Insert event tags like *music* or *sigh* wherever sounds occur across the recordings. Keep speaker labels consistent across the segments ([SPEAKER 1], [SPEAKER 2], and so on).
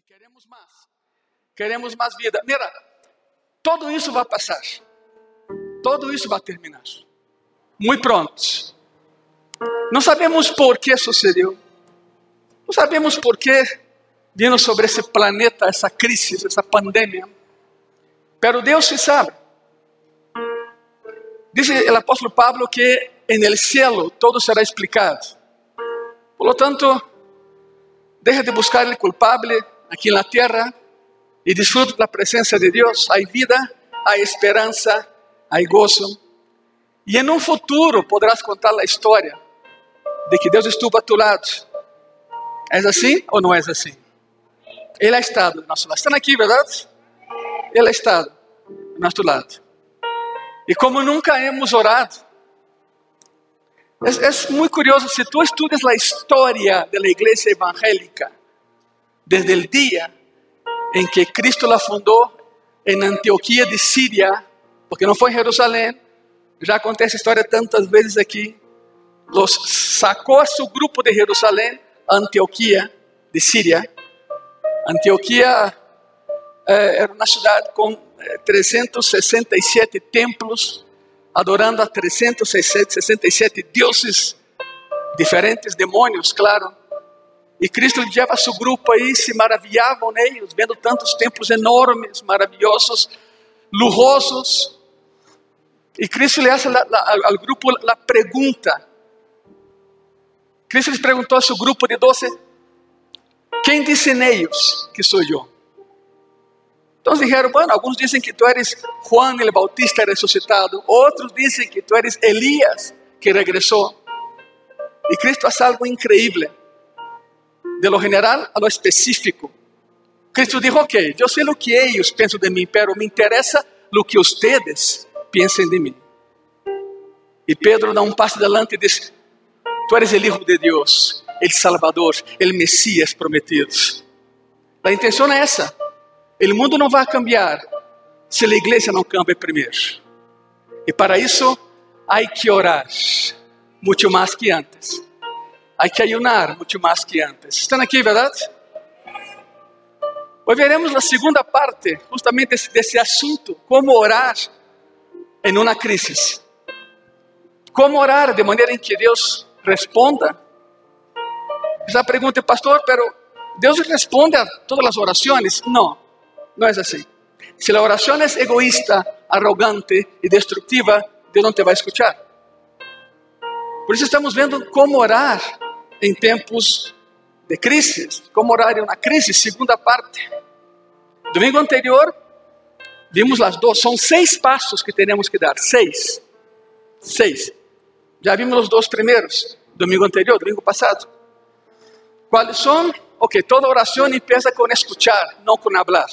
[SPEAKER 1] e queremos mais. Queremos mais vida. Mira, tudo isso vai passar. Tudo isso vai terminar. Muito pronto. Não sabemos por que sucedeu. Não sabemos por que vino sobre esse planeta essa crise, essa pandemia. Pero Deus se sabe. Diz o apóstolo Pablo que en el cielo todo será explicado. Por lo tanto, deje de buscar el culpable aquí en la tierra y disfrute la presencia de Dios. Hay vida, hay esperanza, hay gozo. E em um futuro poderás contar a história de que Deus estuvo a tu lado. É assim ou não é assim? Ele ha estado do nosso lado. Estão aqui, verdade? Ele ha estado do nosso lado. E como nunca hemos orado, é, é muito curioso, se tu estudas a história da igreja evangélica, desde o dia em que Cristo la fundou em Antioquia de Síria, porque não foi em Jerusalém, já acontece a história tantas vezes aqui, los sacou seu grupo de Jerusalém, Antioquia de Síria. Antioquia eh, era uma cidade com 367 templos, adorando a 367 dioses diferentes, demônios, claro. E Cristo levava seu grupo aí, se maravilhavam neles, vendo tantos templos enormes, maravilhosos, lujosos. E Cristo lhe faz ao grupo a pergunta. Cristo lhes perguntou a seu grupo de doze: Quem dizem eles que sou eu? Então dijeron, bueno, alguns dizem que tu eres Juan el Bautista ressuscitado, outros dizem que tu eres Elías que regressou. E Cristo faz algo increíble, de lo general a lo específico. Cristo dijo, ok, eu sei o que eles pensam de mim, pero me interessa o que ustedes pensem de mim. E Pedro dá um passo adelante e diz, tu eres el Hijo de Deus, el Salvador, el Messias prometido. A intenção é essa. O mundo não vai cambiar se a igreja não cambia primeiro. E para isso, há que orar muito mais que antes. Há que ayunar muito mais que antes. Estão aqui, verdade? Hoje veremos a segunda parte, justamente desse, desse assunto: como orar em uma crise. Como orar de maneira em que Deus responda. Já pergunta, pastor, pero Deus responde a todas as orações? Não. No es así. Si la oración es egoísta, arrogante y destructiva, Dios no te va a escuchar. Por eso estamos viendo cómo orar en tiempos de crisis, cómo orar en una crisis, segunda parte. Domingo anterior vimos las dos, son seis pasos que tenemos que dar, seis, seis. Já vimos os dois primeiros, domingo anterior, domingo passado. Quais são? Ok, toda oração empieza com escuchar, não com hablar.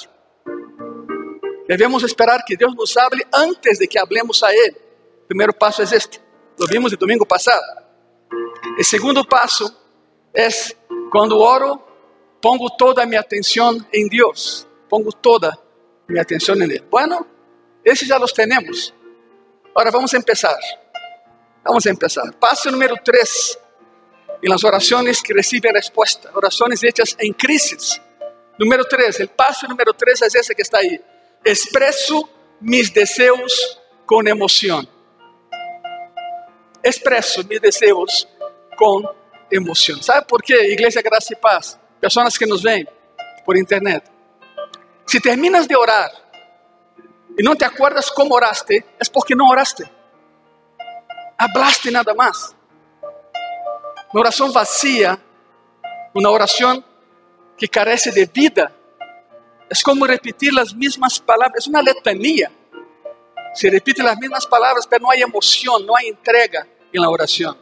[SPEAKER 1] Devemos esperar que Deus nos hable antes de que hablemos a Ele. O primeiro passo é este. Lo vimos no domingo passado. O segundo passo é quando oro, pongo toda a minha atenção em Deus. Pongo toda a minha atenção em Ele. Bueno, esses já os temos. Agora vamos começar. Vamos começar. Passo número 3. Em las orações que recebem resposta. Orações hechas em crises. Número 3. O passo número 3 é esse que está aí expreso mis deseos con emoción. Expreso mis deseos con emoción. ¿Sabe por qué, Iglesia Gracia y Paz? Personas que nos ven por internet. Si terminas de orar y no te acuerdas cómo oraste, es porque no oraste. Hablaste nada más. Una oración vacía, una oración que carece de vida, es como repetir las mismas palabras, es una letanía. Se repiten las mismas palabras, pero no hay emoción, no hay entrega en la oración.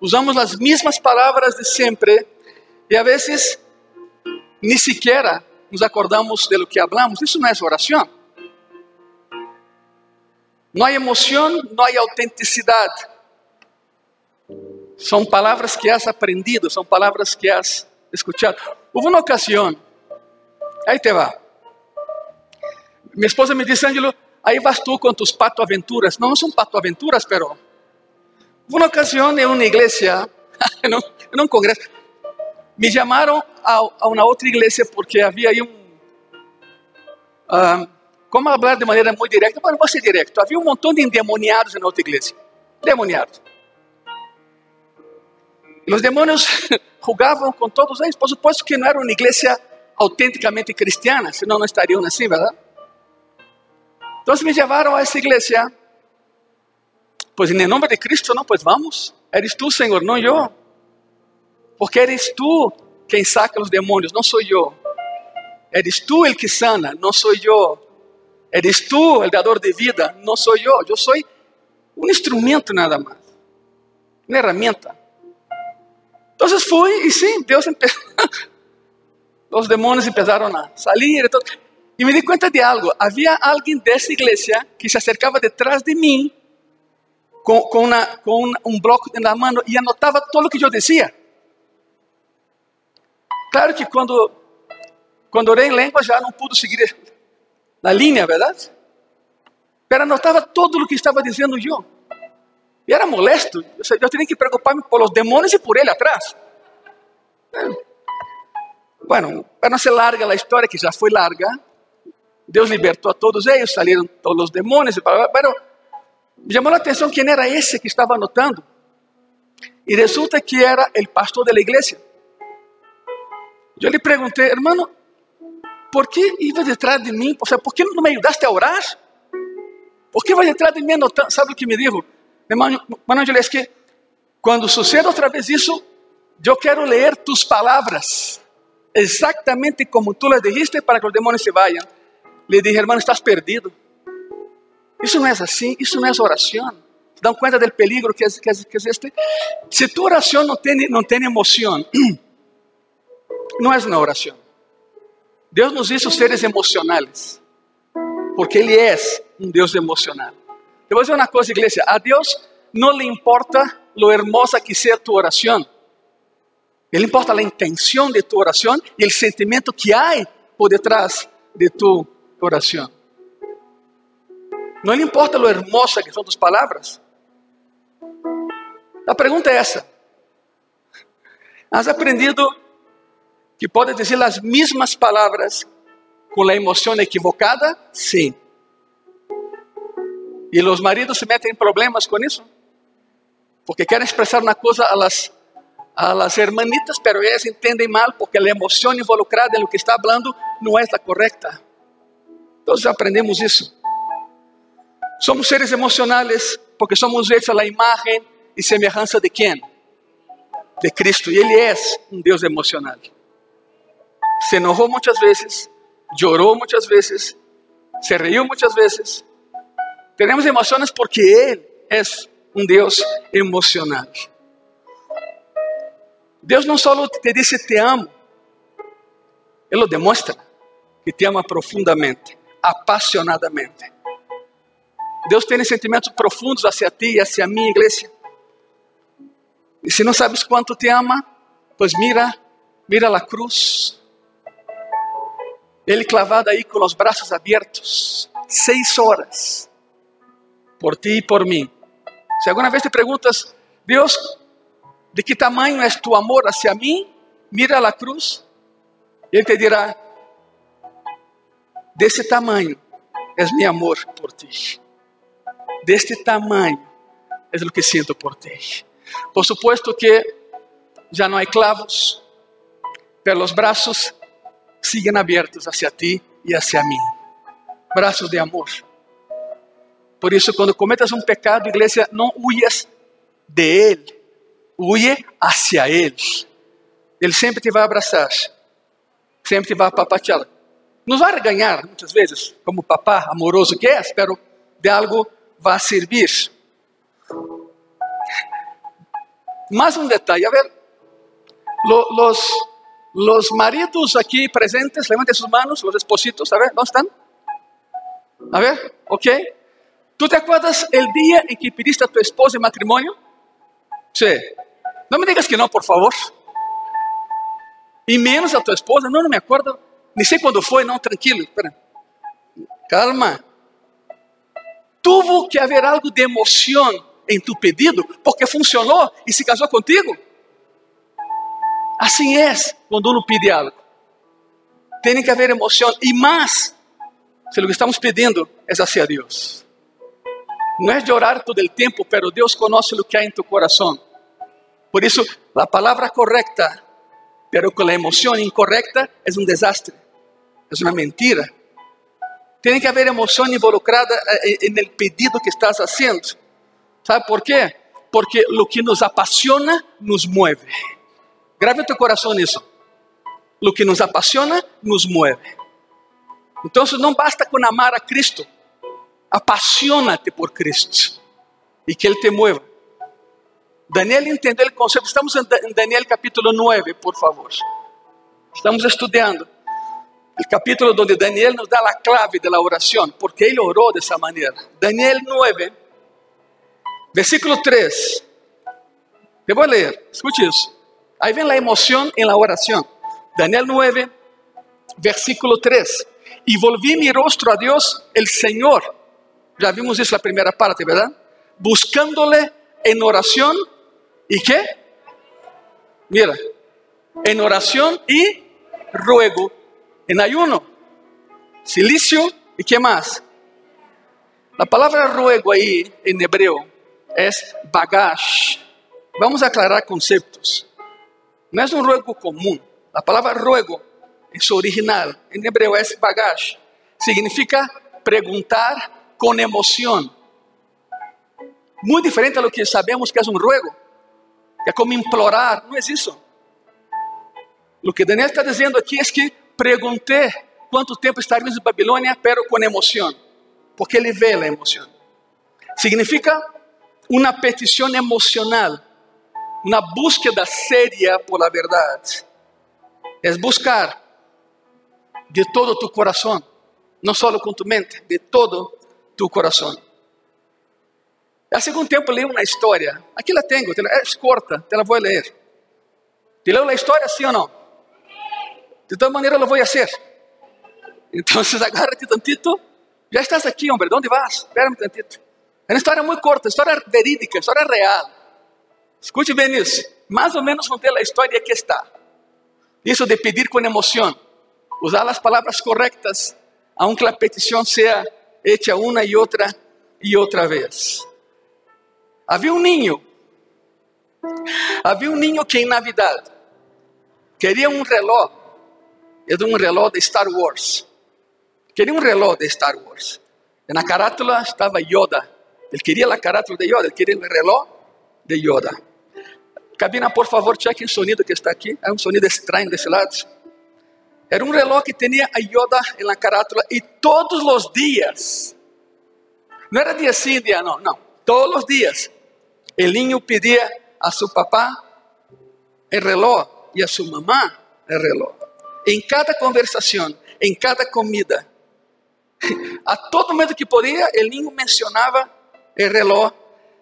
[SPEAKER 1] Usamos las mismas palabras de siempre y a veces ni siquiera nos acordamos de lo que hablamos. Eso no es oración. No hay emoción, no hay autenticidad. Son palabras que has aprendido, son palabras que has escuchado. Hubo una ocasión Aí te va. Minha esposa me disse, Ângelo, aí vas tu com tus pato aventuras. Não, não são pato aventuras, pero... Uma ocasião em uma igreja, *laughs* em um congresso, me llamaron a, a una otra iglesia porque había ahí un... ah, ¿Cómo hablar de manera muy directa? Bueno, voy a ser directo. Había un montón de endemoniados en la otra iglesia. Demoniados. Los demonios *laughs* jugavam com todos eles. Por supuesto que não era uma igreja autenticamente cristiana, senão não estariam assim, verdade? Então me levaram a essa igreja. Pois em nome de Cristo, não, pois vamos. Eres tu, Senhor, não eu. Porque eres tu quem saca os demônios, não sou eu. Eres tu el que sana, não sou eu. Eres tu el dador de vida, não sou eu. Eu sou um instrumento nada mais. Uma herramienta. Então fui e sim, Deus. *laughs* Os demônios começaram a sair. E me di conta de algo. Havia alguém dessa igreja que se acercava detrás de mim com, um bloco na mão e anotava tudo o que eu dizia. Claro que quando, quando orei em língua já não pude seguir na linha, verdade? Mas anotava tudo o que estava dizendo eu. E era molesto. Eu tinha que preocupar-me por os demônios e por ele atrás. Bueno, para não ser larga a história, que já foi larga, Deus libertou a todos eles, saíram todos os demônios. Pero me chamou a atenção quem era esse que estava anotando. E resulta que era o pastor da igreja. Eu lhe perguntei, hermano, por que iba detrás de mim? Por que não me ajudaste a orar? Por que vai detrás de mim anotando? Sabe o que me dijo? Hermano, hermano es que quando suceda outra vez isso, eu quero ler tus palavras, exatamente como tu las dijiste para que os demônios se vayan. Le dije, hermano, estás perdido. Isso não é assim, isso não é oração. Dão conta do peligro que é este? Se tu oração não tem, não tem emoção, não é uma oração. Deus nos hizo seres emocionais, porque Ele é um Deus emocional. Te voy a decir una cosa, iglesia. A Dios no le importa lo hermosa que sea tu oración. Le importa la intención de tu oración y el sentimiento que hay por detrás de tu oración. No le importa lo hermosa que son tus palabras. La pregunta es esa. ¿Has aprendido que puedes decir las mismas palabras con la emoción equivocada? Sí. E os maridos se metem em problemas com isso, porque querem expressar uma coisa a las, a las hermanitas, pero elas entendem mal porque a emoção involucrada em lo que está falando não é a correta. Todos aprendemos isso. Somos seres emocionais porque somos hechos a la imagen e semelhança de quem? De Cristo. E Ele é um Deus emocional. Se enojou muitas vezes, chorou muitas vezes, se riu muitas vezes, Tenemos emociones porque Él es un Dios emocional. Deus não só te diz te amo, Ele lo demuestra que te ama profundamente, apasionadamente. Deus tem sentimentos profundos hacia ti e hacia mim, igreja. E se não sabes quanto te ama, pues mira, mira a cruz. Ele clavado aí com os braços abertos, seis horas por ti e por mim. Se alguma vez te perguntas, Deus, de que tamanho é tu amor hacia mim? Mira a cruz. Ele te dirá: desse tamanho é meu amor por ti. Deste tamanho é o que sinto por ti. Por supuesto que já não há clavos, pelos braços siguen abertos hacia ti e hacia mim. Braços de amor. Por isso, quando cometas um pecado, igreja, não huyas de Ele, huye hacia Ele. Ele sempre te vai abraçar, sempre te vai apapatear. Nos vai ganhar muitas vezes, como papá amoroso que é, pero de algo vai servir. Mais um detalhe, a ver, los, los maridos aqui presentes, levantem suas mãos, os espositos, a ver, onde estão? A ver, ok. ¿Tú te acuerdas el día en que pediste a tu esposa en matrimonio? Sí. No me digas que no, por favor. Y menos a tu esposa. No, no me acuerdo. Ni sé cuándo fue. No, tranquilo. Espera. Calma. Tuvo que haber algo de emoción en tu pedido porque funcionó y se casó contigo. Assim é quando uno pede algo. Tem que haver emoção e mais se o que estamos pedindo é hacia Deus. Não é de orar todo o tempo, pero Deus conhece o que há em tu coração. Por isso, a palavra correta, pero com a emoção incorreta, é um desastre, é uma mentira. Tem que haver emoção involucrada no eh, pedido que estás fazendo. ¿Sabe por quê? Porque o que nos apasiona nos mueve. Grave teu coração nisso. O que nos apasiona nos mueve. Então, não basta com amar a Cristo, apaixona-te por Cristo e que Ele te mueva. Daniel entendeu o conceito. Estamos em Daniel capítulo 9, por favor. Estamos estudando o capítulo onde Daniel nos dá a clave da oração, porque ele orou dessa maneira. Daniel 9, versículo 3. Eu vou ler, escute isso. Aí vem a emoção em la oração. Daniel 9, versículo 3. E volvi mi rostro a Deus, el Senhor. Já vimos isso na primeira parte, ¿verdad? Buscándole en oración y qué? Mira, en oración y ruego, en ayuno, silicio y qué más. La palabra ruego ahí en hebreo es bagash. Vamos a aclarar conceptos. No es un ruego común. La palabra ruego en su original, en hebreo es bagash. Significa preguntar con emoción. Muy diferente a lo que sabemos que es un ruego, que es como implorar, no es eso. Lo que Daniel está diciendo aquí es que pregunté cuánto tiempo estaríamos en Babilonia, pero con emoción, porque ele ve la emoción. Significa una petición emocional, una búsqueda seria por la verdad. Es buscar de todo tu coração, não só com tu mente, de todo tu coração. Há algum tempo li uma história, aqui la tenho, é corta, te la vou ler. Te leu a história, sim ou não? De toda maneira, lo vou fazer. Então, *laughs* agarra-te tantito. Já estás aqui, homem, de onde vas? Espera-me tantito. É uma história muito corta, história verídica, história real. Escute bem isso. Mais ou menos contei a história que está. Isso de pedir com emoção usar as palavras corretas, aunque a petição seja hecha uma e outra e outra vez. Havia um ninho, havia um ninho que em Navidad queria um reloj, era um reloj de Star Wars, queria um reloj de Star Wars. E na carátula estava Yoda, ele queria a carátula de Yoda, ele queria o reloj de Yoda. Cabina, por favor, cheque o sonido que está aqui, é um sonido estranho desse lado. Era um reloj que tinha a Yoda na carátula e todos os dias, não era dia sim, dia não, não, todos os dias, o niño pedia a seu papá o reloj e a sua mamá o reloj. Em cada conversação, em cada comida, *laughs* a todo momento que podia, o niño mencionava o reloj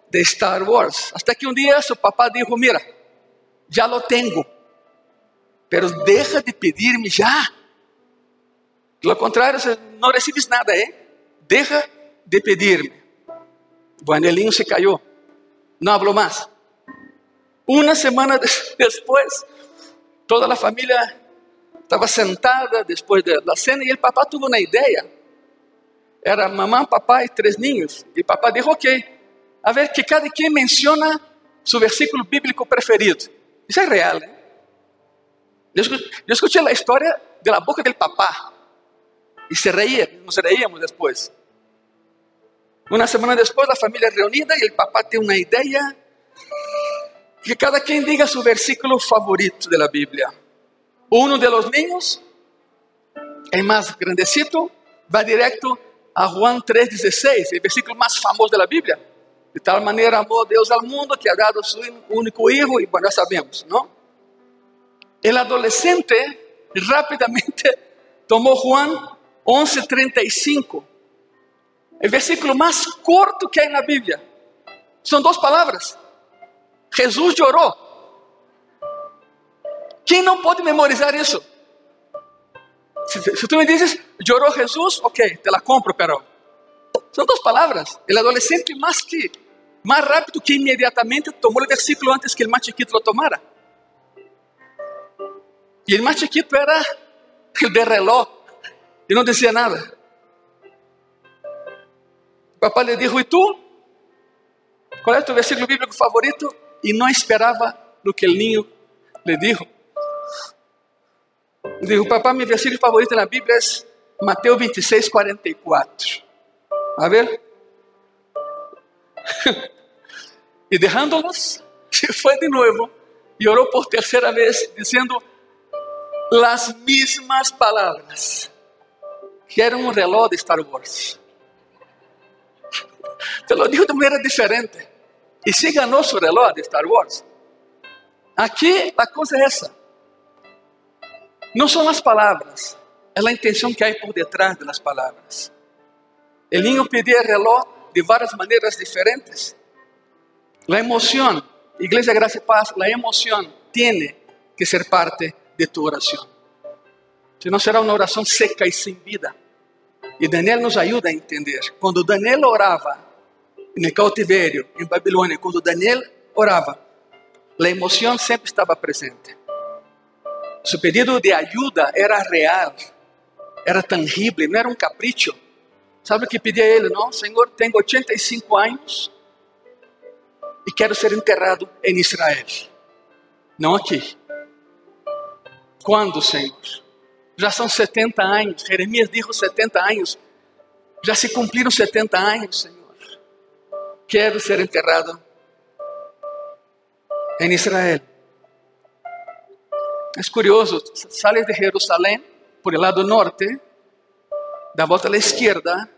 [SPEAKER 1] de Star Wars. Até que um dia seu papá disse: Mira, já lo tenho pero deja de pedirme já. Lo contrário, não recebes nada, ¿eh? Deja de pedirme. O anelinho se caiu, não falou mais. Uma semana *laughs* depois, toda a família estava sentada depois da cena e o papá teve uma ideia. Era mamãe, papai e três ninhos. E papai disse: Ok, a ver que cada quem menciona seu versículo bíblico preferido. Isso é real, escuché la historia de la boca del papá y se reía, nos reíamos después. Una semana después la familia reunida y el papá tiene una idea que cada quien diga su versículo favorito de la Biblia. Uno de los niños, el más grandecito, va directo a Juan 3:16, el versículo más famoso de la Biblia. De tal manera amó Dios al mundo que ha dado su único hijo y bueno, sabemos, ¿no? El adolescente rápidamente tomó Juan 11:35, el versículo más corto que hay en la Biblia. Son dos palabras. Jesús ¿Quién no puede memorizar eso? Si, si, tú me dices, lloró Jesús, ok, te la compro, pero son dos palabras. El adolescente más que, más rápido que inmediatamente tomó el versículo antes que el más chiquito lo tomara. Y el más chiquito era el de reloj y no decía nada. Papá le dijo, ¿y tú? ¿Cuál es tu versículo bíblico favorito? Y no esperaba lo que el niño le dijo. Dijo, papá, mi versículo favorito en la Biblia es Mateo 26, 44. A ver. *laughs* y dejándolos, *laughs* se fue de nuevo y oró por tercera vez diciendo las mismas palabras. Que era un reloj de Star Wars. *laughs* Te lo dijo de manera diferente. Y sí ganó su reloj de Star Wars. Aquí la cosa es esa. No son las palabras, es la intención que hay por detrás de las palabras. El niño pedía el reloj de varias maneras diferentes. La emoción, Iglesia Gracia y Paz, la emoción tiene que ser parte de tu oración. Si no será una oración seca y sin vida. Y Daniel nos ayuda a entender. Cuando Daniel oraba en el cautiverio, en Babilonia, cuando Daniel oraba, la emoción siempre estaba presente. Su pedido de ayuda era real, era tangible, no era un capricho. ¿Sabe o que pedia ele? Não, Senhor, tenho 85 anos e quero ser enterrado em Israel. Não aqui. Quando, Senhor? Já são 70 anos. Jeremias disse 70 anos. Já se cumpriram 70 anos, Senhor. Quero ser enterrado em Israel. É curioso, sales de Jerusalém por el lado norte, da volta à esquerda,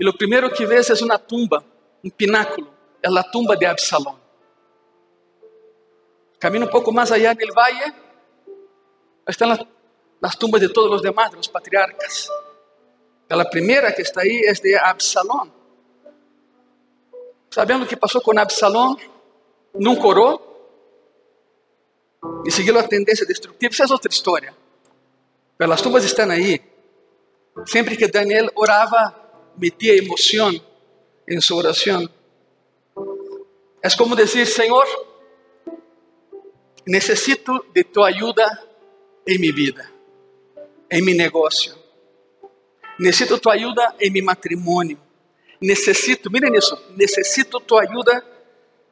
[SPEAKER 1] e o primeiro que vês é uma tumba, um pináculo, é a tumba de Absalão. Camina um pouco mais allá no valle, estão as, as tumbas de todos os demás, dos patriarcas. A primeira que está aí é de Absalão. Sabendo o que passou com Absalão, nunca orou e seguiu a tendência destrutiva. Isso é outra história. Mas as tumbas estão aí. Sempre que Daniel orava, metia emoção em sua oração. É como dizer, Senhor, necessito de tua ajuda em minha vida, em meu negócio. Necessito tua ajuda em meu matrimônio. Necessito, miren isso, necessito tua ajuda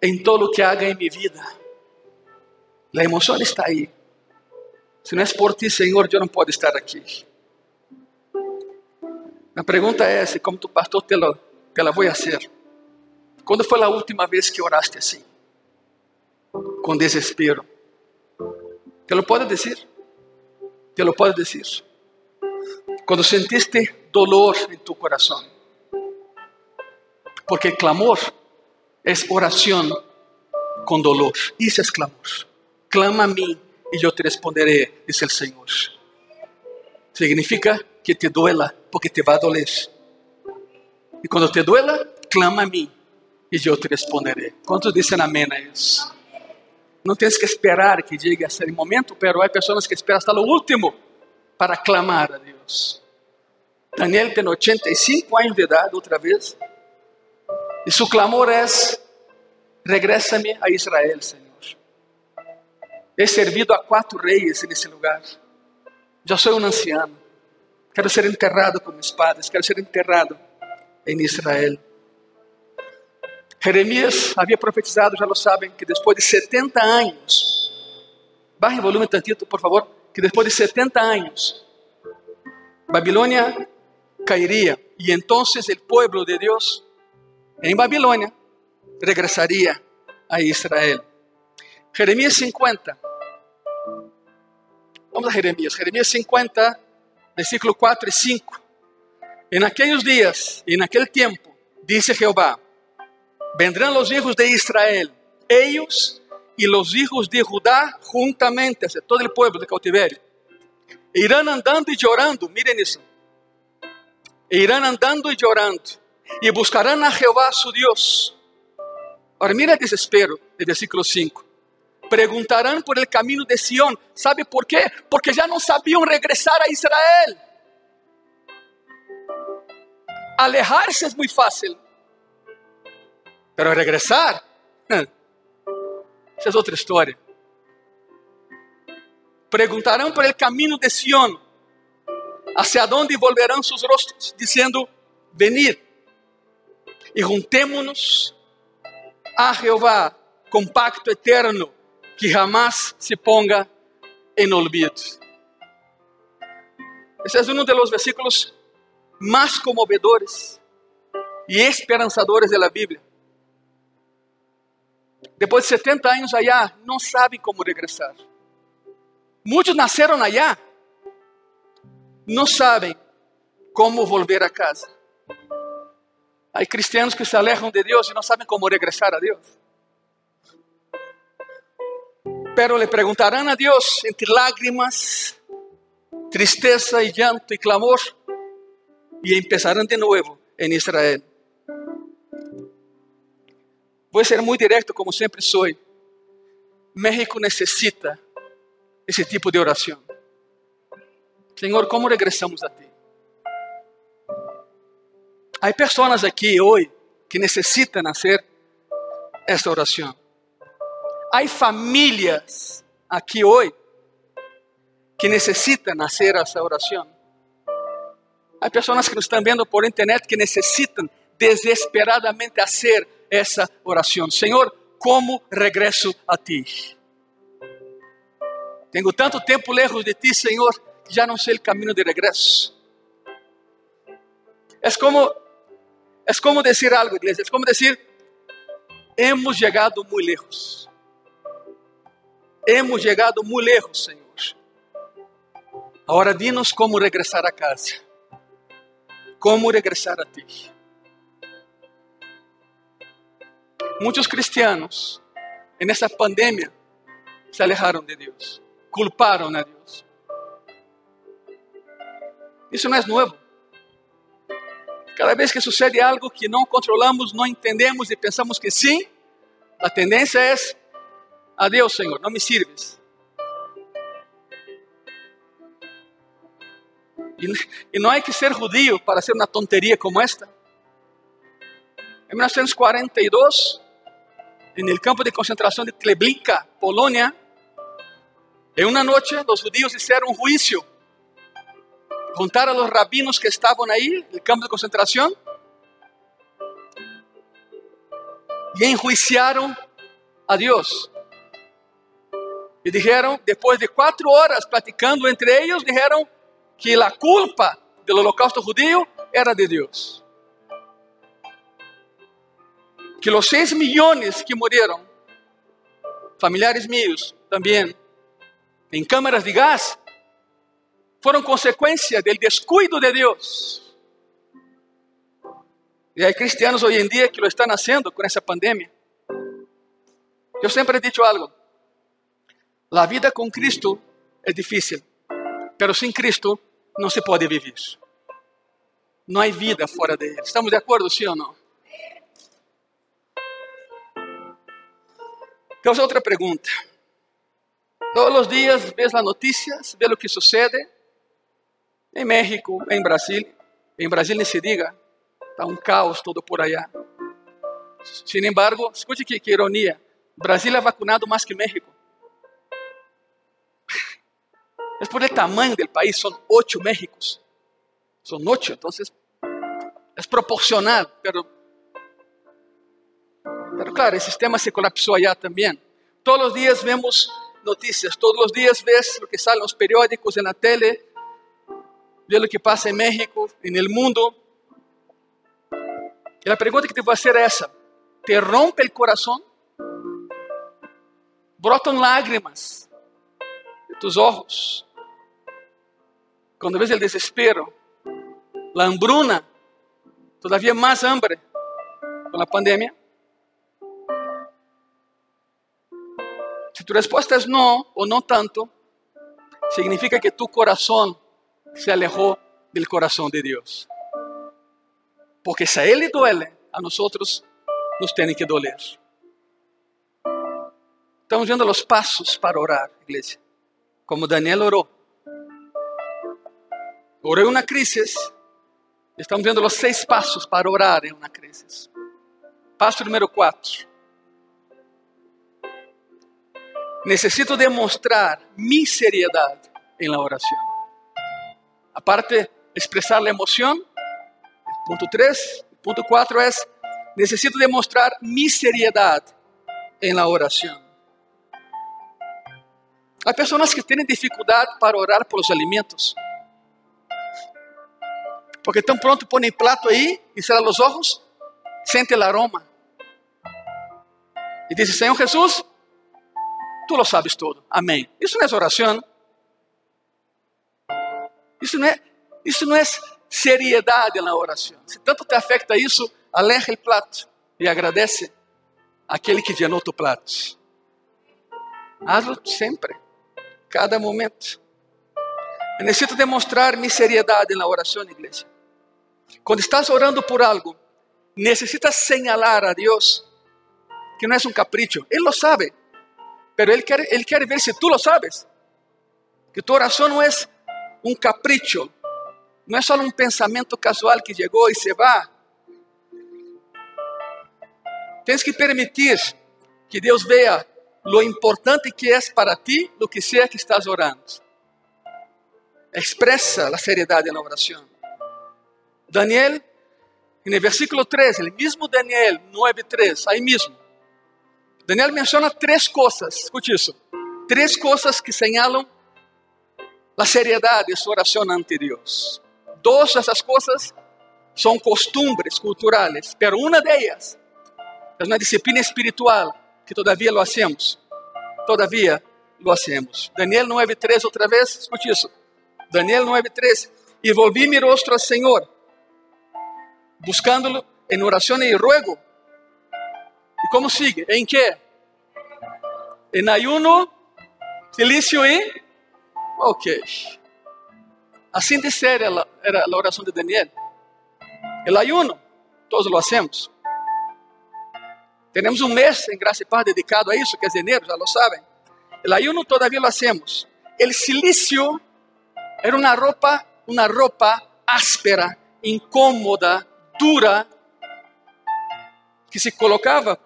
[SPEAKER 1] em todo o que haga em minha vida. A emoção está aí. Se não é por ti, Senhor, eu não posso estar aqui. A pergunta é se, como tu pastor, te, lo, te la vou fazer. Quando foi a última vez que oraste assim? Com desespero. Te lo pode dizer? Te lo pode dizer. Quando sentiste dolor em tu coração. Porque clamor é oração com dolor. Isso é clamor. Clama a mim e eu te responderé, diz o Senhor. Significa que te duela, porque te vai doler. E quando te duela, clama a mim e eu te responderé. Quantos dizem amém a isso? Não tens que esperar que chegue esse momento, pero há pessoas que esperam até o último para clamar a Deus. Daniel tem 85 anos de idade, outra vez, e seu clamor é: regressa-me a Israel, Senhor. He servido a quatro reis nesse lugar. Já sou um anciano. Quero ser enterrado com meus padres. Quero ser enterrado em Israel. Jeremias havia profetizado, já lo sabem, que depois de 70 anos, barre o volume tantito, por favor, que depois de 70 anos, Babilônia cairia e então o povo de Deus em Babilônia regressaria a Israel. Jeremias 50 Vamos a Jeremías, Jeremías 50, versículo 4 y 5. En aquellos días en aquel tiempo, dice Jehová, vendrán los hijos de Israel, ellos y los hijos de Judá juntamente, sea, todo el pueblo de cautiverio, e irán andando y llorando, miren eso, e irán andando y llorando, y buscarán a Jehová su Dios. Ahora mira el desespero del versículo 5 perguntarão por el caminho de Sión. ¿Sabe por quê? Porque já não sabiam regressar a Israel. Alejar-se é muito fácil, pero regressar, *laughs* essa é outra história. Preguntarão por el camino de Sión, hacia dónde volverán sus rostros, diciendo, venid y juntémonos a Jehová com pacto eterno que jamás se ponga en olvido. Ese es uno de los versículos más conmovedores y esperanzadores de la Biblia. Depois de 70 anos allá, não sabe como regressar. Muitos nasceram allá, não sabem como volver a casa. Há cristianos que se alejam de Deus e não sabem como regressar a Deus. Pero le perguntarão a Deus entre lágrimas, tristeza e llanto e clamor, e empezarão de novo em Israel. Vou ser muito direto, como sempre sou. México necessita esse tipo de oração. Senhor, como regressamos a Ti? Há pessoas aqui hoje que necessitam fazer esta oração. Há famílias aqui hoje que necessitam fazer essa oração. Há pessoas que nos estão vendo por internet que necessitam desesperadamente fazer essa oração. Senhor, como regresso a ti? Tenho tanto tempo lejos de ti, Senhor, que já não sei o caminho de regresso. É como, é como dizer algo, igreja. É como dizer, hemos chegado muito lejos. Hemos chegado muito lejos, Senhor. Agora, dinos como regressar a casa. Como regressar a ti. Muitos cristianos, nessa pandemia, se alejaram de Deus, culparam a Deus. Isso não é novo. Cada vez que sucede algo que não controlamos, não entendemos e pensamos que sim, a tendência é: adeus, Senhor, não me sirves. E não há que ser judío para ser uma tonteria como esta. Em 1942, en el campo de concentración de Treblinka, Polonia, en una noche los judíos hicieron un juicio. Juntaron a los rabinos que estaban ahí, en el campo de concentración, y enjuiciaron a Dios. Y dijeron, después de cuatro horas platicando entre ellos, dijeron que la culpa del holocausto judío era de Dios. que los 6 millones que murieron, familiares míos también, en cámaras de gas, fueron consecuencia del descuido de Dios. Y hay cristianos hoy en día que lo están haciendo con esa pandemia. Yo siempre he dicho algo, la vida con Cristo es difícil, pero sin Cristo no se puede vivir. No hay vida fuera de Él. ¿Estamos de acuerdo, sí o no? Causa outra pergunta. Todos os dias vês as notícias, vês o que sucede em México, em Brasil. Em Brasil nem se diga, está um caos todo por allá. Sin embargo, escute que, que ironia. Brasil é vacunado mais que México. É por el tamanho do país, são oito Méxicos. São oito, então é proporcional, pero Pero claro, el sistema se colapsó allá también. Todos los días vemos noticias, todos los días ves lo que sale en los periódicos, en la tele, ves lo que pasa en México, en el mundo. Y la pregunta que te voy a hacer es esa. ¿Te rompe el corazón? Brotan lágrimas de tus ojos. Cuando ves el desespero, la hambruna, todavía más hambre con la pandemia. Si tu respuesta es no o no tanto, significa que tu corazón se alejó del corazón de Dios. Porque si a Él le duele, a nosotros nos tiene que doler. Estamos viendo los pasos para orar, iglesia. Como Daniel oró. Oró en una crisis. Estamos viendo los seis pasos para orar en una crisis. Paso número cuatro. necesito demostrar mi seriedad en la oración. Aparte, expresar la emoción. Punto 3. Punto 4 es, necesito demostrar mi seriedad en la oración. Hay personas que tienen dificultad para orar por los alimentos. Porque tan pronto ponen plato ahí y cierran los ojos, siente el aroma. Y dice, Señor Jesús, tú lo sabes todo. Amén. Eso no es oración. Isso não é, isso não é seriedade na oração. Se tanto te afeta isso, aleja o prato e agradece aquele que llenou tu prato. Hazlo sempre, cada momento. Eu necessito demonstrar minha seriedade na oração, igreja. Quando estás orando por algo, necessitas señalar a Deus que não é um capricho. Ele lo sabe, pero Ele quer, ele quer ver se tu lo sabes. Que tu oração não é um capricho, não é só um pensamento casual que chegou e se vai. Tens que permitir que Deus veja lo importante que é para ti lo que seja que estás orando. Expressa a seriedade na oração. Daniel, no versículo 3, o mesmo Daniel 9:3, aí mesmo. Daniel menciona três coisas, escute isso. Três coisas que señalam la seriedad de su oración ante Dios. Dos de esas cosas son costumbres culturales, pero una de ellas es una disciplina espiritual que todavía lo hacemos. Todavía lo hacemos. Daniel 9.3 otra vez, escuche eso. Daniel 9.3. Y volví mi rostro al Señor, buscándolo en oración y ruego. ¿Y cómo sigue? ¿En qué? En ayuno, silicio y Ok. Assim de séria era a oração de Daniel. El ayuno, todos lo hacemos. Temos um mês em graça e paz dedicado a isso, que é janeiro, já lo sabem. El ayuno todavía lo hacemos. El silicio era uma roupa, uma roupa áspera, incômoda, dura, que se colocava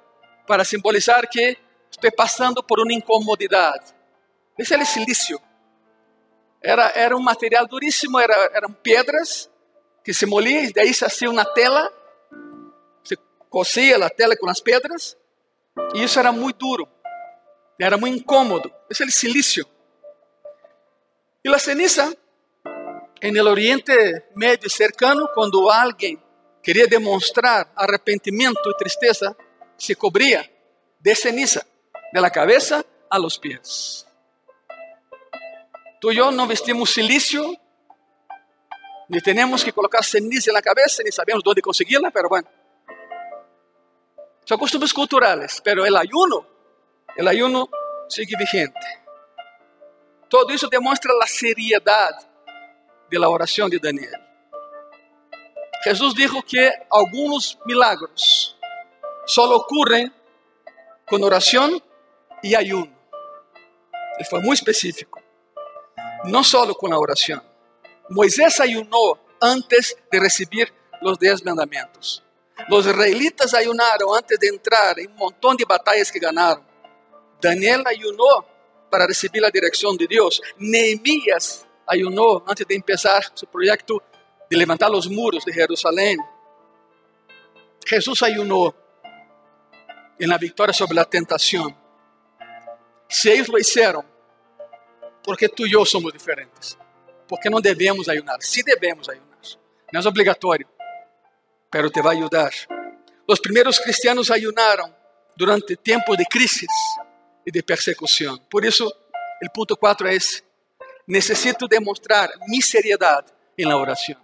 [SPEAKER 1] para simbolizar que estou passando por uma incomodidade. Esse é o silício. Era, era um material duríssimo, era, eram pedras que se moliam, daí se hacía uma tela, se cocia a tela com as pedras, e isso era muito duro, era muito incômodo. Esse é o silício. E a ceniza, em el Oriente Médio cercano, quando alguém queria demonstrar arrependimento e tristeza, se cobria de ceniza, de la cabeza a los pies. Tú y yo no vestimos silicio, ni tenemos que colocar ceniza en la cabeza, ni sabemos dónde conseguirla, pero bueno. Son costumbres culturales, pero el ayuno, el ayuno sigue vigente. Todo eso demuestra la seriedad de la oración de Daniel. Jesús dijo que algunos milagros solo ocurren con oración y ayuno. Él fue muy específico. no solo con la oración. Moisés ayunó antes de recibir los diez mandamientos. Los israelitas ayunaron antes de entrar en un montón de batallas que ganaron. Daniel ayunó para recibir la dirección de Dios. Nehemías ayunó antes de empezar su proyecto de levantar los muros de Jerusalén. Jesús ayunó en la victoria sobre la tentación. Si ellos lo hicieron, porque tu e eu somos diferentes. Porque não devemos ayunar. Sí devemos ayunar. Não é obrigatório, pero te vai ajudar. Os primeiros cristianos ayunaram durante tempos de crisis e de persecução. Por isso, o ponto 4 é esse. Necesito demonstrar mi seriedade em la oração.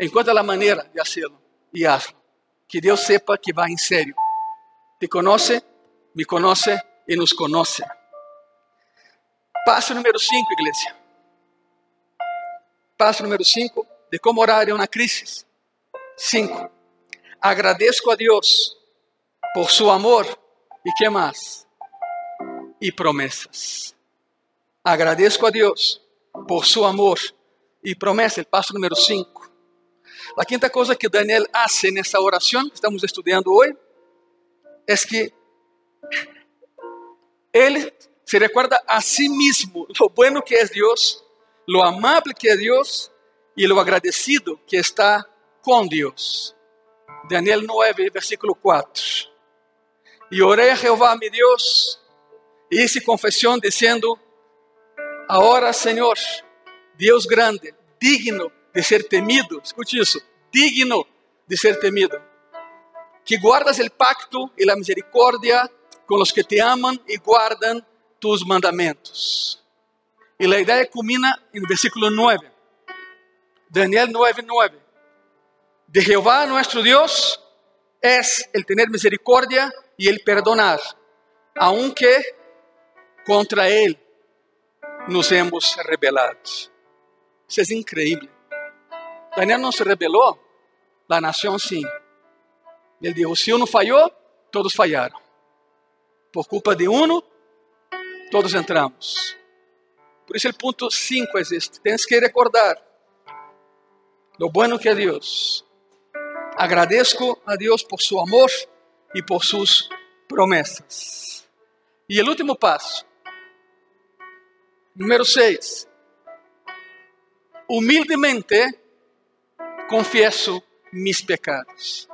[SPEAKER 1] Encontra a maneira de hacerlo e hazlo. Que Deus sepa que vai em sério. Te conoce, me conoce e nos conoce. Passo número 5, igreja. Passo número 5 de como orar em uma crise. 5. Agradeço a Deus por seu amor e que mais? E promessas. Agradeço a Deus por seu amor e promessas. Passo número 5. A quinta coisa que Daniel hace nessa oração que estamos estudando hoje é que Él se recuerda a sí mismo lo bueno que es Dios, lo amable que es Dios y lo agradecido que está con Dios. Daniel 9, versículo 4. Y oré a Jehová mi Dios, e hice confesión diciendo, ahora Señor, Dios grande, digno de ser temido, escute eso, digno de ser temido, que guardas el pacto y la misericordia con los que te aman y guardan tus mandamentos. Y la idea culmina el versículo 9. Daniel 9, 9. De Jehová nuestro Dios es el tener misericordia y el perdonar, aunque contra Él nos hemos rebelado. Isso é increíble. Daniel não se rebelou, la nación sí. Ele dijo, si uno falló, todos fallaram. Por culpa de uno, todos entramos. Por isso o ponto 5 é este. Tens que recordar lo bueno que é Deus. Agradeço a Deus por su amor e por sus promessas. E o último passo. Número 6. Humildemente confieso mis pecados.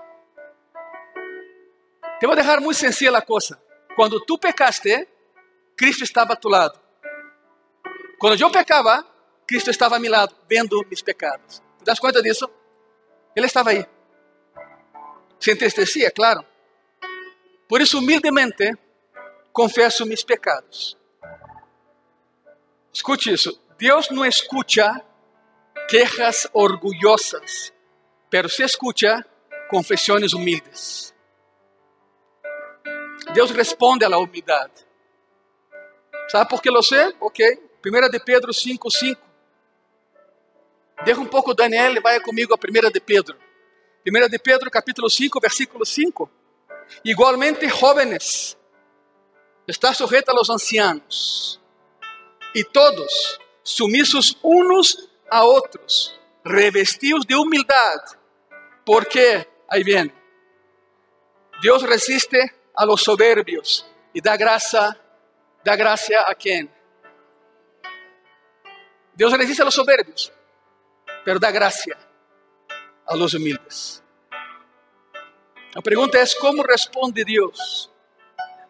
[SPEAKER 1] Te vou deixar muito sencilla a coisa. Quando tu pecaste, Cristo estava a tu lado. Quando eu pecava, Cristo estava a meu lado, vendo meus pecados. Te das conta disso? Ele estava aí. Se entristecia, claro. Por isso, humildemente, confesso meus pecados. Escute isso. Deus não escuta quejas orgulhosas, pero se escuta confissões humildes. Deus responde à humildade. ¿Sabe por que lo sé? Ok. Primera de Pedro 5, 5. Deja um pouco Daniel e vai comigo a Primeira de Pedro. Primeira de Pedro, capítulo 5, versículo 5. Igualmente, jóvenes, está sujeta a los ancianos. E todos, sumisos unos a outros, revestidos de humildade. Porque, aí vem, Deus resiste a los soberbios e dá graça da gracia a quem? Deus resiste a los soberbios, pero dá gracia a los humildes. A pergunta é: como responde Deus?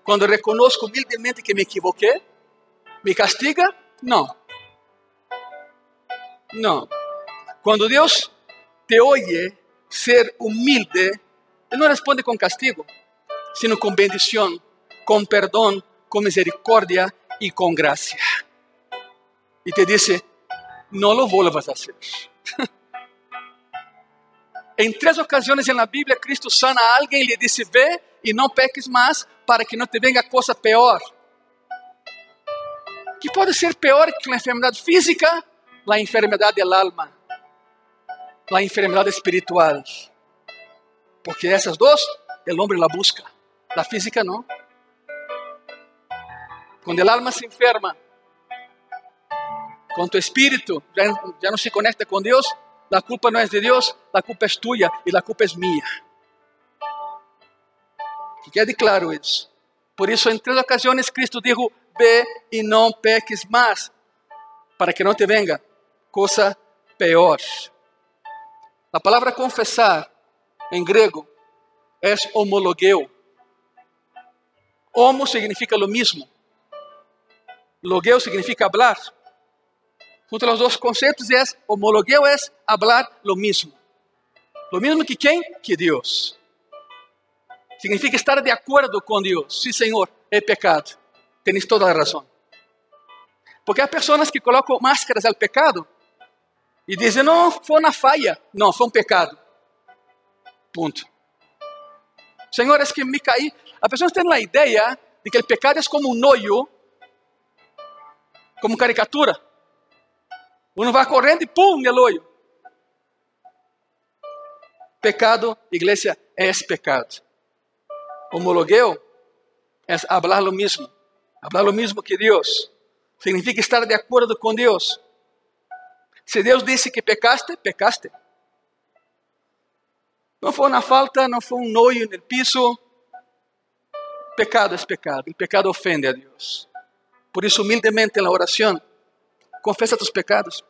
[SPEAKER 1] Quando reconozco humildemente que me equivoquei, me castiga? Não. Não. Quando Deus te oye ser humilde, Ele não responde com castigo, sino com bendição, com perdão, com misericórdia e com graça. E te disse: não lo vuelvas a hacer. *laughs* em três ocasiões na Bíblia, Cristo sana a alguém e lhe disse: Ve e não peques mais, para que não te venga coisa pior. Que pode ser pior que a enfermidade física? A enfermidade do alma, a enfermidade espiritual. Porque essas duas, o homem la busca, a física não. Quando o alma se enferma, quando tu espírito já, não se conecta com Deus, a culpa não é de Deus, a culpa é tua e a culpa é minha. Que quede claro isso. Por isso, em três ocasiões, Cristo disse: Ve e não peques mais, para que não te venga coisa pior. A palavra confessar, em grego, é homologeu. Homo significa lo mesmo. Logueo significa hablar. Junto a los dos conceptos es, homologueo es hablar lo mismo. Lo mismo que quem? Que Deus. Significa estar de acordo com Deus. Sim, Senhor, é pecado. Tens toda a razão. Porque há pessoas que colocam máscaras ao pecado e dizem, não, foi uma falha. Não, foi um pecado. Ponto. Senhor, é que me caí. As pessoas têm a ideia de que o pecado é como um noio como caricatura. Uno vai correndo e pum, no olho. Pecado, igreja, é pecado. Homologueu é falar o mesmo. Falar o mesmo que Deus. Significa estar de acordo com Deus. Se Deus disse que pecaste, pecaste. Não foi uma falta, não foi um noio no piso. Pecado es pecado, el pecado ofende a Dios. Por eso humildemente en la oración, confesa tus pecados.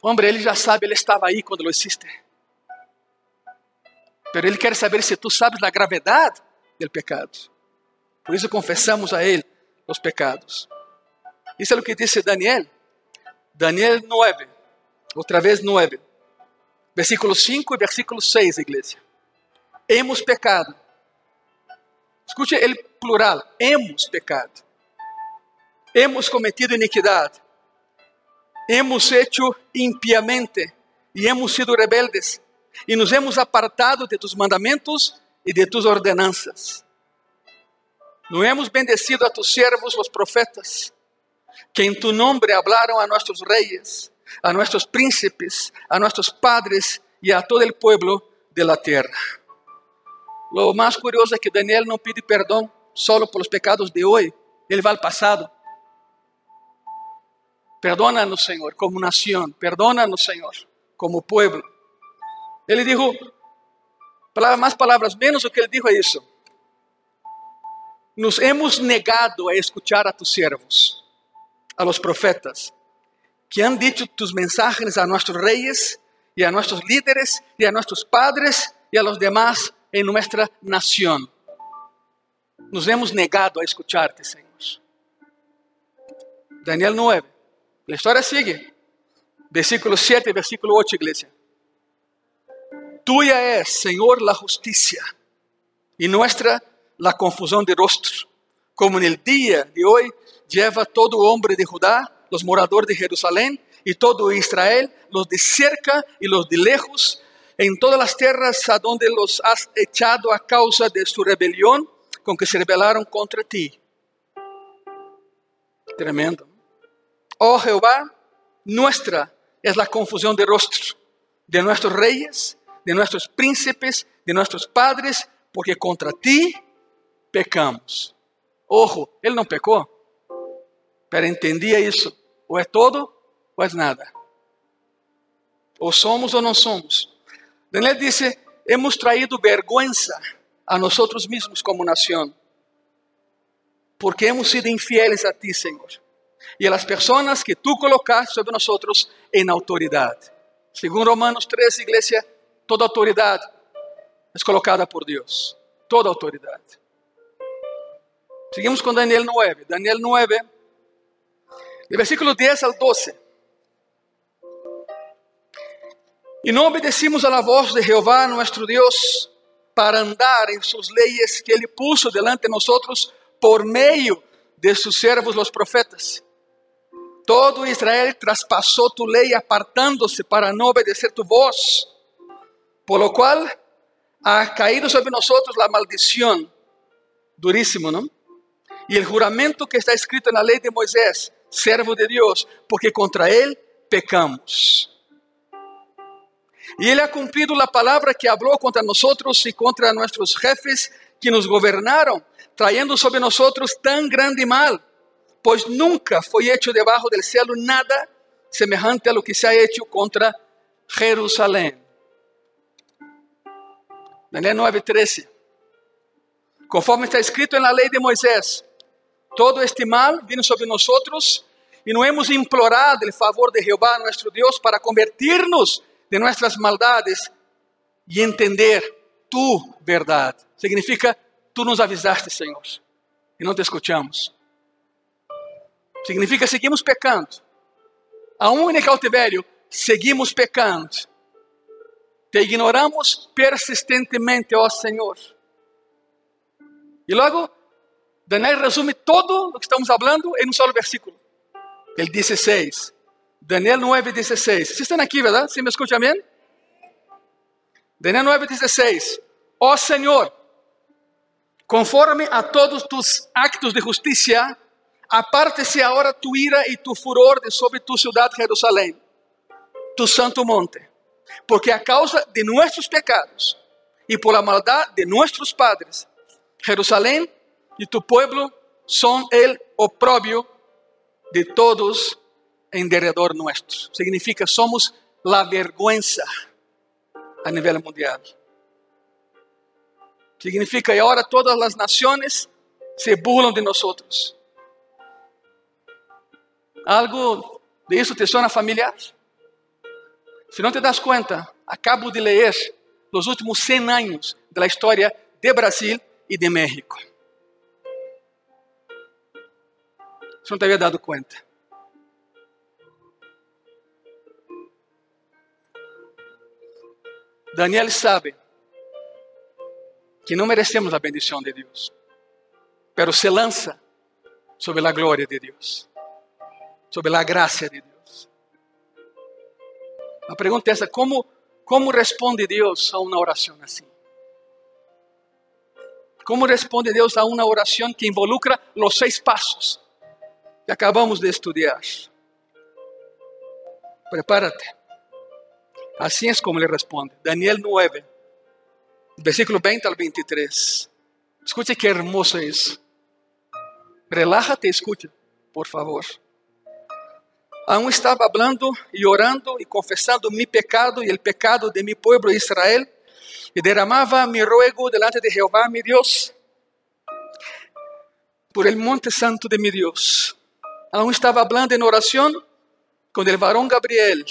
[SPEAKER 1] Hombre, Él ya sabe, Él estaba ahí cuando lo hiciste. Pero Él quiere saber si tú sabes la gravedad del pecado. Por isso confessamos a Ele os pecados. Isso é o que disse Daniel. Daniel 9, outra vez 9, versículo 5 e versículo 6, igreja. Hemos pecado. Escute ele plural. Hemos pecado. Hemos cometido iniquidade. Hemos hecho impiamente e hemos sido rebeldes e nos hemos apartado de tus mandamentos e de tus ordenanças. Não hemos bendecido a tus siervos, los profetas, que em tu nombre hablaram a nossos reis, a nossos príncipes, a nossos padres e a todo el pueblo de la tierra. Lo mais curioso é que Daniel não pede perdão solo por los pecados de hoje, ele vai ao passado. Perdónanos, Senhor, como nação, perdónanos, Senhor, como pueblo. Ele dijo, mais palavras, menos o que ele dijo isso nos hemos negado a escuchar a tus siervos, a los profetas, que han dicho tus mensajes a nuestros reyes y a nuestros líderes y a nuestros padres y a los demás en nuestra nación. Nos hemos negado a escucharte, Señor. Daniel 9. La historia sigue. Versículo 7 y versículo 8, iglesia. Tuya es, Señor, la justicia y nuestra la confusão de rostro, como no dia de hoje lleva todo homem de Judá, los moradores de Jerusalém e todo Israel, los de cerca e los de lejos, en todas las tierras a donde los has echado a causa de su rebelión con que se rebelaron contra ti. Tremendo. Oh Jehová, nuestra es la confusión de rostro de nuestros reyes, de nuestros príncipes, de nuestros padres, porque contra ti pecamos. Ojo, ele não pecou, pero entendia isso. Ou é todo, ou é nada. Ou somos ou não somos. Daniel disse: Hemos traído vergonha a nós mesmos como nação, porque hemos sido infieles a ti, Senhor, e a las pessoas que tu colocaste sobre nós em autoridade. Segundo Romanos 13, igreja, toda autoridade é colocada por Deus. Toda autoridade. Seguimos con Daniel 9. Daniel 9, de versículo 10 al 12. Y no obedecimos a la voz de Jehová nuestro Dios para andar en sus leyes que Él puso delante de nosotros por medio de sus siervos los profetas. Todo Israel traspasó tu ley apartándose para no obedecer tu voz, por lo cual ha caído sobre nosotros la maldición. Durísimo, ¿no? y el juramento que está escrito en la ley de Moisés, servo de Dios, porque contra él pecamos. Y él ha cumplido la palabra que habló contra nosotros y contra nuestros jefes que nos gobernaron, trayendo sobre nosotros tan grande mal, pues nunca fue hecho debajo del cielo nada semejante a lo que se ha hecho contra Jerusalén. Daniel 9:13. Conforme está escrito en la ley de Moisés, todo este mal vino sobre nosotros y no hemos implorado el favor de Jehová nuestro Dios para convertirnos de nuestras maldades y entender tu verdad. Significa, tú nos avisaste, Señor, y no te escuchamos. Significa, seguimos pecando. Aún el cautiverio, seguimos pecando. Te ignoramos persistentemente, oh Señor. Y luego Daniel resume todo lo que estamos hablando en un solo versículo, el 16. Daniel 9, 16. ¿Sí están aquí, verdad? ¿Sí me escuchan bien? Daniel 9, 16. Oh Señor, conforme a todos tus actos de justicia, apártese ahora tu ira y tu furor de sobre tu ciudad Jerusalén, tu santo monte, porque a causa de nuestros pecados y por la maldad de nuestros padres, Jerusalén e tu pueblo son el oprobio de todos en derredor nuestro. Significa somos la vergüenza a nivel mundial. Significa, y ahora todas las naciones se burlan de nosotros. ¿Algo de isso te suena familiar? Se não te das conta, acabo de ler os últimos 100 anos da história de Brasil e de México. Você não te havia dado conta. Daniel sabe que não merecemos a bendição de Deus, pero se lança sobre a glória de Deus, sobre a graça de Deus. A pergunta é essa: como, como responde Deus a uma oração assim? Como responde Deus a uma oração que involucra os seis passos que acabamos de estudar? Prepárate. Assim é como ele responde. Daniel 9, versículo 20 al 23. Escute que hermoso isso. Relájate e escute, por favor. Aún estava hablando e orando e confessando mi pecado e el pecado de mi pueblo Israel e derramava mi ruego delante de Jehová mi Dios por el monte santo de mi Dios. Aún estava hablando en oración con el varón Gabriel,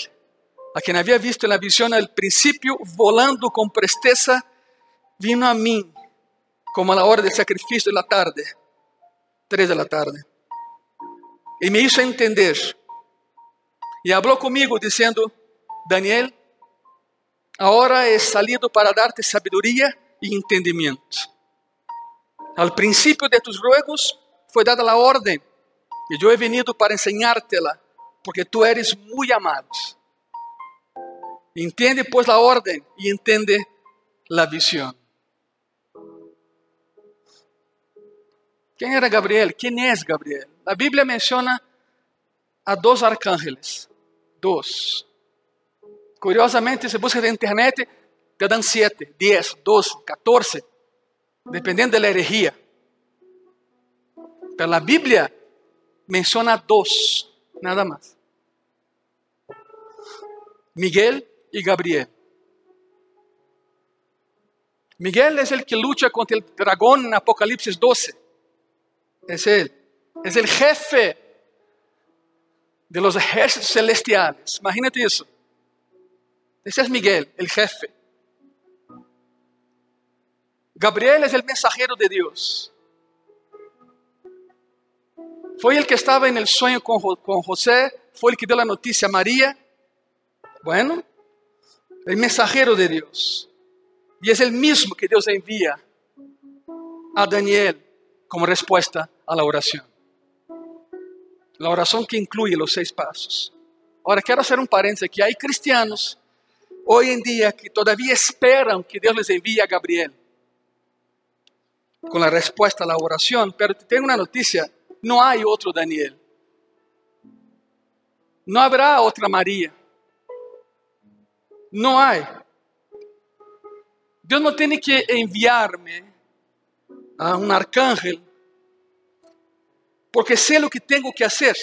[SPEAKER 1] a quien había visto en la visión al principio volando con presteza vino a mim como a la hora del sacrificio de la tarde, três de la tarde, e me hizo entender. E falou comigo dizendo: Daniel, agora he salido para darte sabedoria e entendimento. Al princípio de tus ruegos foi dada a ordem, e eu he venido para enseñártela, porque tu eres muito amado. Entende, pois, a ordem e entende a visão. Quem era Gabriel? Quem é Gabriel? A Bíblia menciona a dois arcángeles. Dois. Curiosamente, se busca na internet, te dan sete, dez, doze, 14, dependendo da herejia. Mas a Bíblia menciona dois, nada mais. Miguel e Gabriel. Miguel é o que luta contra o dragão em Apocalipse 12. es Él. Es el jefe de los ejércitos celestiales. Imagínate eso. Ese es Miguel, el jefe. Gabriel es el mensajero de Dios. Fue el que estaba en el sueño con, con José, fue el que dio la noticia a María. Bueno, el mensajero de Dios. Y es el mismo que Dios envía a Daniel como respuesta a la oración. La oración que incluye los seis pasos. Ahora quiero hacer un paréntesis aquí. Hay cristianos hoy en día que todavía esperan que Dios les envíe a Gabriel con la respuesta a la oración, pero tengo una noticia, no hay otro Daniel. No habrá otra María. No hay. Dios no tiene que enviarme a um arcángel, porque sei o que tenho que fazer,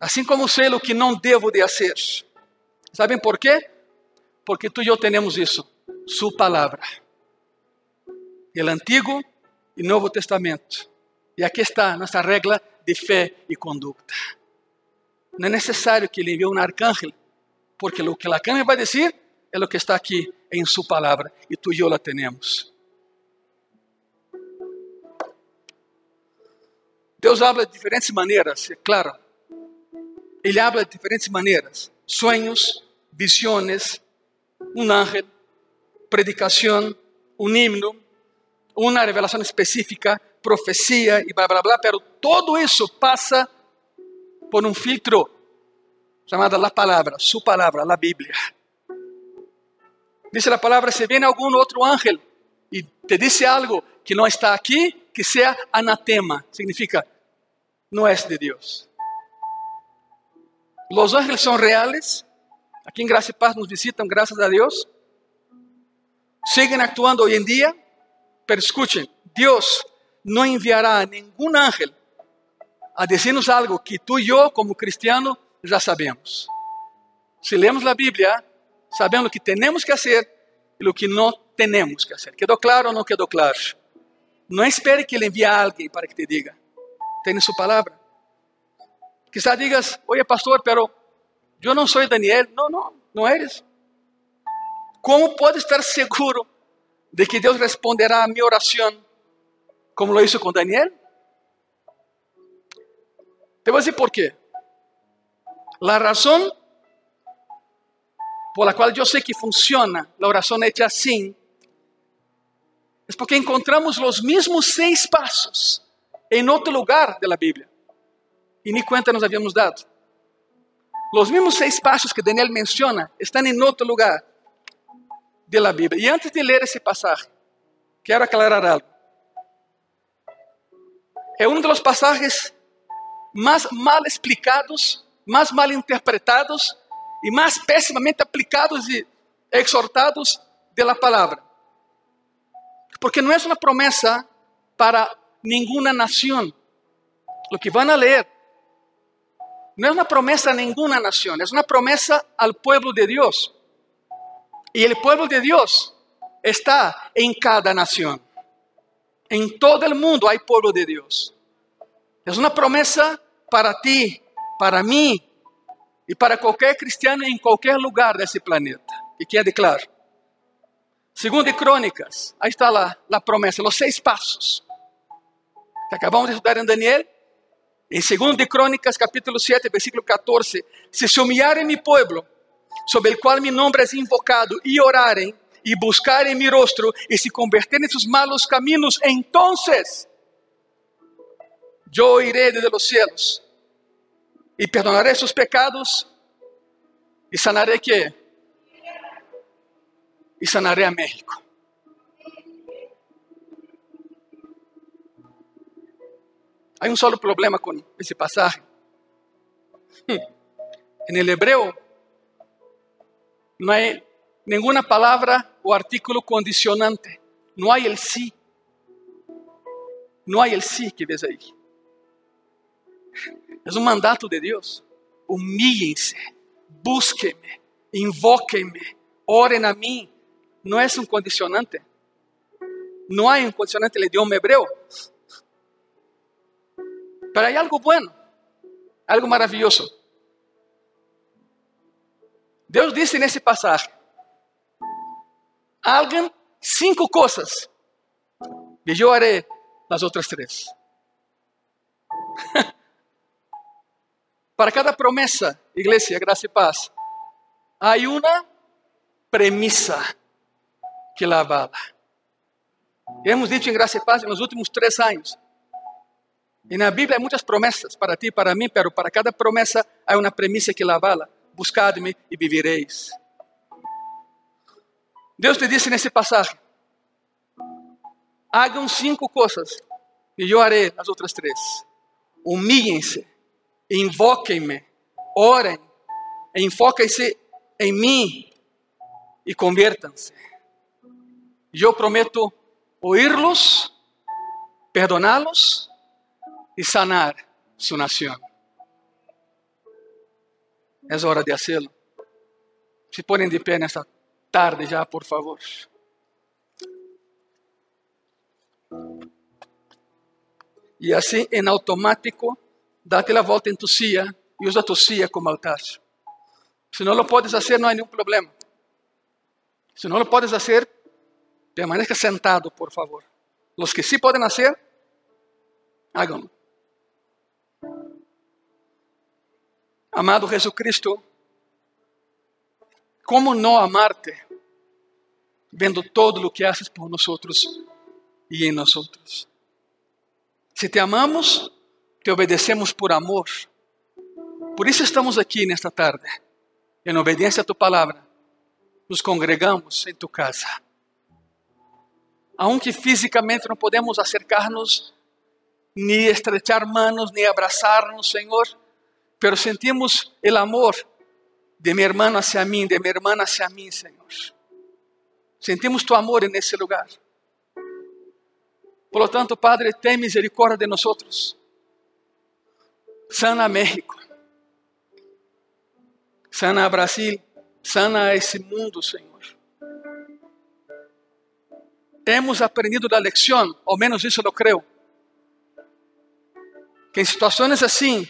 [SPEAKER 1] assim como sei o que não devo de fazer. ¿Sabem por quê? Porque tu e eu temos isso, Sua palavra, o Antigo e Novo Testamento. E aqui está nossa regra de fé e conduta. Não é necessário que ele envie um arcángel, porque o que arcángel vai dizer é o que está aqui em Sua palavra, e tu e eu la temos. Deus habla de diferentes maneiras, é claro. Ele habla de diferentes maneiras: sonhos, visiones, um ángel, predicação, um himno, uma revelação específica, profecia e blá blá blá. Pero todo isso passa por um filtro chamado la palavra, su palavra, la Bíblia. Dice la palavra: se viene algum outro ángel e te dice algo que não está aqui, que sea anatema. Significa, no es de Dios. Los ángeles son reales. Aquí en Gracia y Paz nos visitan, gracias a Dios. Siguen actuando hoy en día. Pero escuchen, Dios no enviará a ningún ángel a decirnos algo que tú y yo, como cristiano, ya sabemos. Si leemos la Biblia, sabemos lo que tenemos que hacer y lo que no tenemos que hacer. ¿Quedó claro o no quedó claro? No espere que le envíe a alguien para que te diga. Tiene su palabra. Quizás digas, oye pastor, pero yo no soy Daniel. No, no, no eres. ¿Cómo puedo estar seguro de que Dios responderá a mi oración como lo hizo con Daniel? Te voy a decir por qué. La razón por la cual yo sé que funciona la oración hecha así es porque encontramos los mismos seis pasos en otro lugar de la Biblia y ni cuenta nos habíamos dado. Los mismos seis pasos que Daniel menciona están en otro lugar de la Biblia. Y antes de leer ese pasaje, quiero aclarar algo. Es uno de los pasajes más mal explicados, más mal interpretados y más pésimamente aplicados y exhortados de la palabra. Porque no es una promesa para ninguna nación. Lo que van a leer no es una promesa a ninguna nación, es una promesa al pueblo de Dios. Y el pueblo de Dios está en cada nación. En todo el mundo hay pueblo de Dios. Es una promesa para ti, para mí y para cualquier cristiano en cualquier lugar de ese planeta. Y quede claro. Segundo de Crónicas, ahí está la, la promesa, los seis pasos que acabamos de estudar en Daniel. En segundo de Crónicas, capítulo 7, versículo 14, si se humillarem mi pueblo, sobre el cual mi nombre es invocado, y oraren y buscaren mi rostro y se convertirem en sus malos caminos, entonces yo iré desde los cielos y perdonaré sus pecados y sanaré qué? Y sanaré a México. Hay un solo problema con ese pasaje. *laughs* En el hebreo no hay ninguna palabra o artículo condicionante. No hay el sí. No hay el sí que ves ahí. Es un mandato de Dios. Humíllense, búsquenme, invóquenme, oren a mí. No es un condicionante. No hay un condicionante en el idioma hebreo. Pero hay algo bueno, algo maravilloso. Deus disse nesse pasaje: hagan cinco cosas y yo haré las otras tres. *laughs* Para cada promesa, iglesia, gracia y paz, hay una premisa que la avala. Hemos dicho en gracia y paz en los últimos tres años E na Bíblia há muitas promessas para ti e para mim, pero para cada promessa há uma premissa que la avala. Buscad-me e vivireis. Deus te disse nesse passagem: hagam cinco coisas e eu harei as outras três. Humilhem-se, invoquem-me, orem, enfoquem-se em mim e convertam-se. Eu prometo ouvir-los, perdoná-los y sanar su nación. Es hora de hacerlo. Se ponen de pie en esta tarde ya, por favor. Y así en automático, date la vuelta en tu y usa tu como altar. Si no lo puedes hacer, no hay ningún problema. Si no lo puedes hacer, permanezca sentado, por favor. Los que sí pueden hacer, háganlo. Amado Jesucristo, como não amarte, vendo todo o que haces por nós e em nós? Se te amamos, te obedecemos por amor. Por isso estamos aqui nesta tarde, em obediência a tu palavra. Nos congregamos em tu casa. Aunque fisicamente não podemos acercar-nos, nem estrechar manos, nem abraçar-nos, Senhor pero sentimos el amor de mi hermano hacia mí, de mi hermana hacia mí, Señor. Sentimos tu amor en ese lugar. Por lo tanto, Padre, ten misericordia de nosotros. Sana a México. Sana a Brasil. Sana a esse mundo, Senhor. hemos aprendido la lección, ao menos isso eu creio. Que em situações assim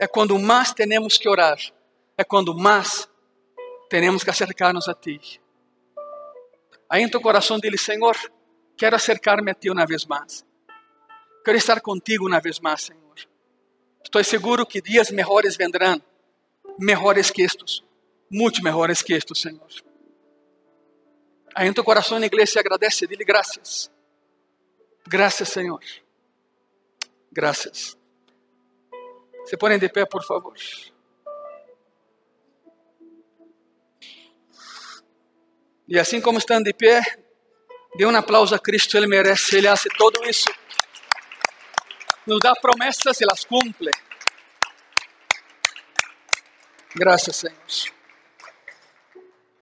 [SPEAKER 1] é quando mais temos que orar, é quando mais temos que acercar-nos a Ti. Aí em teu coração dile, Senhor, quero acercar-me a Ti uma vez mais. Quero estar contigo uma vez mais, Senhor. Estou seguro que dias melhores vendrão, melhores que estes, muito melhores que estes, Senhor. Aí em teu coração, na igreja, agradece, dile graças. Graças, Senhor. Graças. Se põem de pé, por favor. E assim como estão de pé, dê um aplauso a Cristo, Ele merece, Ele hace tudo isso. Nos dá promessas e las cumple. Graças, Senhor.